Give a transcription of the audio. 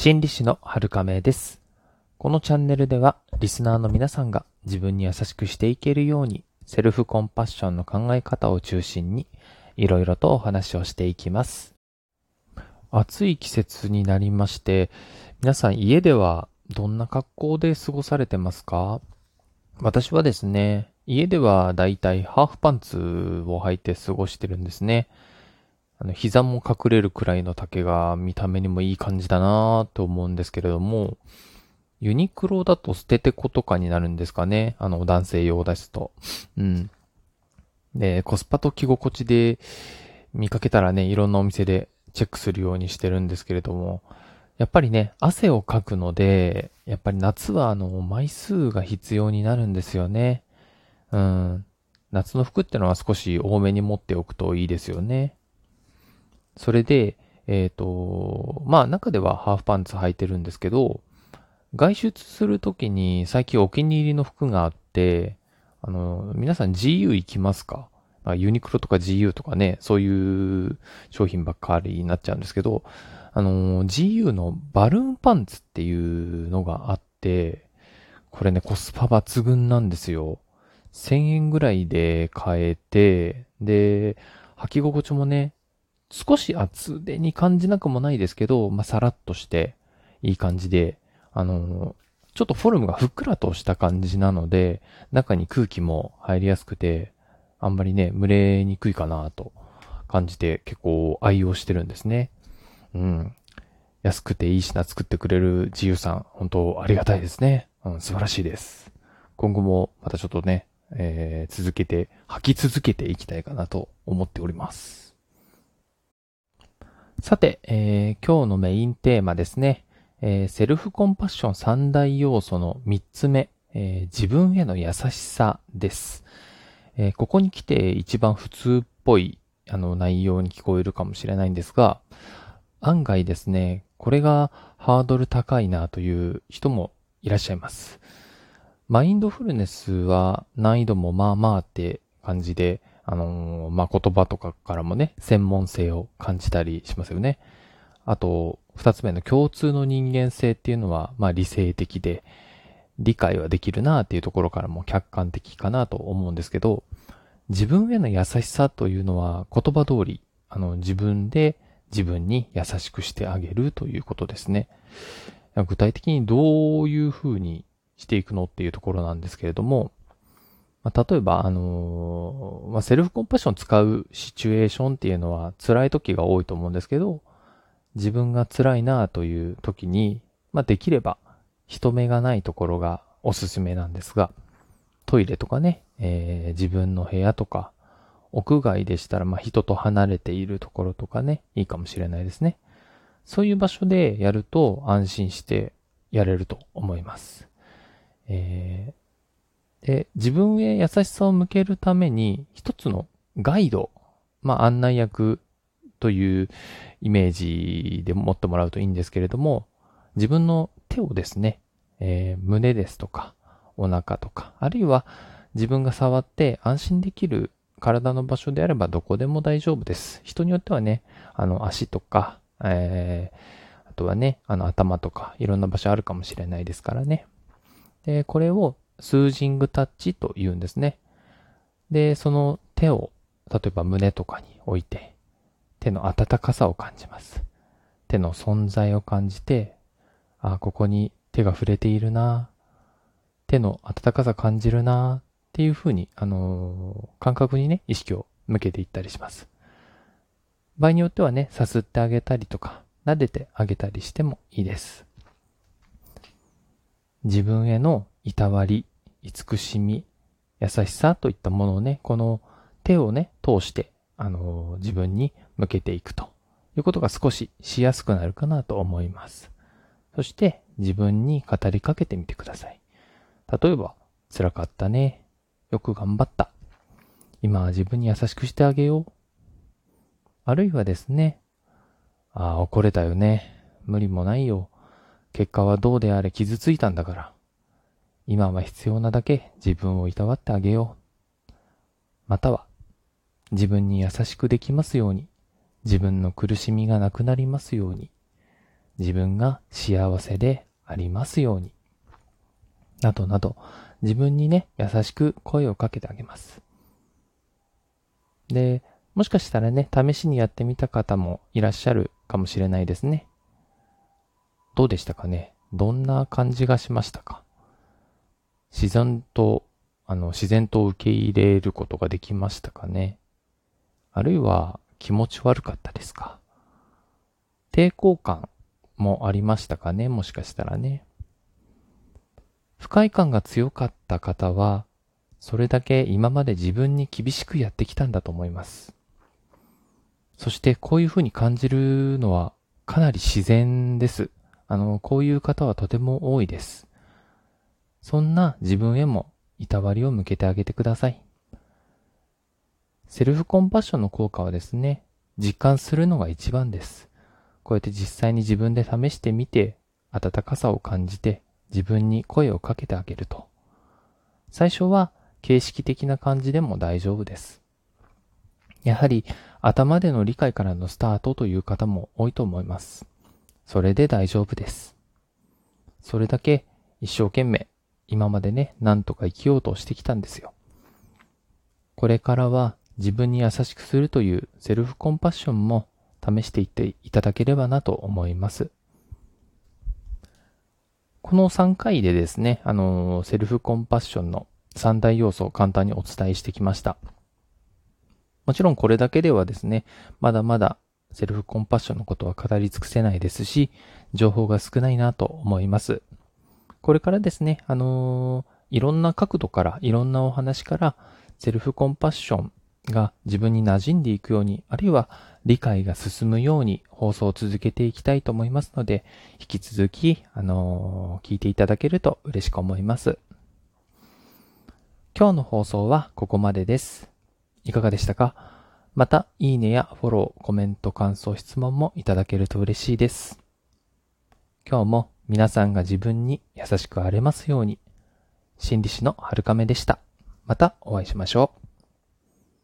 心理師の春亀です。このチャンネルではリスナーの皆さんが自分に優しくしていけるようにセルフコンパッションの考え方を中心にいろいろとお話をしていきます。暑い季節になりまして皆さん家ではどんな格好で過ごされてますか？私はですね、家ではだいたいハーフパンツを履いて過ごしてるんですね。あの、膝も隠れるくらいの丈が見た目にもいい感じだなと思うんですけれども、ユニクロだと捨ててことかになるんですかね？あの、男性用ですと。うん。で、コスパと着心地で見かけたらね、いろんなお店でチェックするようにしてるんですけれども、やっぱりね、汗をかくので、やっぱり夏はあの、枚数が必要になるんですよね。うん。夏の服ってのは少し多めに持っておくといいですよね。それで、えっ、ー、と、まあ中ではハーフパンツ履いてるんですけど、外出するときに最近お気に入りの服があって、あの、皆さん GU 行きますか？ユニクロとか GU とかね、そういう商品ばっかりになっちゃうんですけど、あの、GU のバルーンパンツっていうのがあって、これね、コスパ抜群なんですよ。1000円ぐらいで買えて、で、履き心地もね、少し厚手に感じなくもないですけど、まあ、さらっとしていい感じで、あのちょっとフォルムがふっくらとした感じなので、中に空気も入りやすくて、あんまりね、蒸れにくいかなと感じて結構愛用してるんですね。うん。安くていい品作ってくれる自由さん、本当ありがたいですね。うん、素晴らしいです。今後もまたちょっとね、えー、続けて、履き続けていきたいかなと思っております。さて、えー、今日のメインテーマですね。えー、セルフコンパッション三大要素の三つ目、えー、自分への優しさです。えここに来て一番普通っぽいあの内容に聞こえるかもしれないんですが、案外ですね、これがハードル高いなという人もいらっしゃいます。マインドフルネスは難易度もまあまあって感じで、あのー、まあ、言葉とかからもね、専門性を感じたりしますよね。あと、二つ目の共通の人間性っていうのは、まあ、理性的で、理解はできるなっていうところからも客観的かなと思うんですけど、自分への優しさというのは言葉通り、あの、自分で自分に優しくしてあげるということですね。具体的にどういうふうにしていくのっていうところなんですけれども、まあ、例えば、あのー、まあ、セルフコンパッション使うシチュエーションっていうのは辛い時が多いと思うんですけど、自分が辛いなという時に、まあ、できれば人目がないところがおすすめなんですが、トイレとかね、えー、自分の部屋とか、屋外でしたら、まあ、人と離れているところとかね、いいかもしれないですね。そういう場所でやると安心してやれると思います。えーで、自分へ優しさを向けるために、一つのガイド、まあ案内役というイメージで持ってもらうといいんですけれども、自分の手をですね、えー、胸ですとか、お腹とか、あるいは自分が触って安心できる体の場所であればどこでも大丈夫です。人によってはね、あの足とか、えー、あとはね、あの頭とかいろんな場所あるかもしれないですからね。で、これをスージングタッチと言うんですね。で、その手を、例えば胸とかに置いて、手の温かさを感じます。手の存在を感じて、あ、ここに手が触れているな、手の温かさ感じるな、っていうふうに、あのー、感覚にね、意識を向けていったりします。場合によってはね、さすってあげたりとか、撫でてあげたりしてもいいです。自分へのいたわり、慈しみ、優しさといったものをね、この手をね、通して、あの、自分に向けていくということが少ししやすくなるかなと思います。そして自分に語りかけてみてください。例えば、辛かったね。よく頑張った。今は自分に優しくしてあげよう。あるいはですね、ああ、怒れたよね。無理もないよ。結果はどうであれ傷ついたんだから。今は必要なだけ自分をいたわってあげよう。または、自分に優しくできますように、自分の苦しみがなくなりますように、自分が幸せでありますように。などなど、自分にね、優しく声をかけてあげます。で、もしかしたらね、試しにやってみた方もいらっしゃるかもしれないですね。どうでしたかね？どんな感じがしましたか？自然と、あの、自然と受け入れることができましたかね？あるいは気持ち悪かったですか？抵抗感もありましたかね？もしかしたらね。不快感が強かった方は、それだけ今まで自分に厳しくやってきたんだと思います。そしてこういうふうに感じるのはかなり自然です。あの、こういう方はとても多いです。そんな自分へもいたわりを向けてあげてください。セルフコンパッションの効果はですね、実感するのが一番です。こうやって実際に自分で試してみて、温かさを感じて自分に声をかけてあげると。最初は形式的な感じでも大丈夫です。やはり頭での理解からのスタートという方も多いと思います。それで大丈夫です。それだけ一生懸命今までね、なんとか生きようとしてきたんですよ。これからは自分に優しくするというセルフコンパッションも試していっていただければなと思います。この3回でですね、あの、セルフコンパッションの3大要素を簡単にお伝えしてきました。もちろんこれだけではですね、まだまだセルフコンパッションのことは語り尽くせないですし、情報が少ないなと思います。これからですね、あのー、いろんな角度から、いろんなお話から、セルフコンパッションが自分に馴染んでいくように、あるいは理解が進むように放送を続けていきたいと思いますので、引き続き、あのー、聞いていただけると嬉しく思います。今日の放送はここまでです。いかがでしたか？また、いいねやフォロー、コメント、感想、質問もいただけると嬉しいです。今日も皆さんが自分に優しくあれますように。心理師の春亀でした。またお会いしましょう。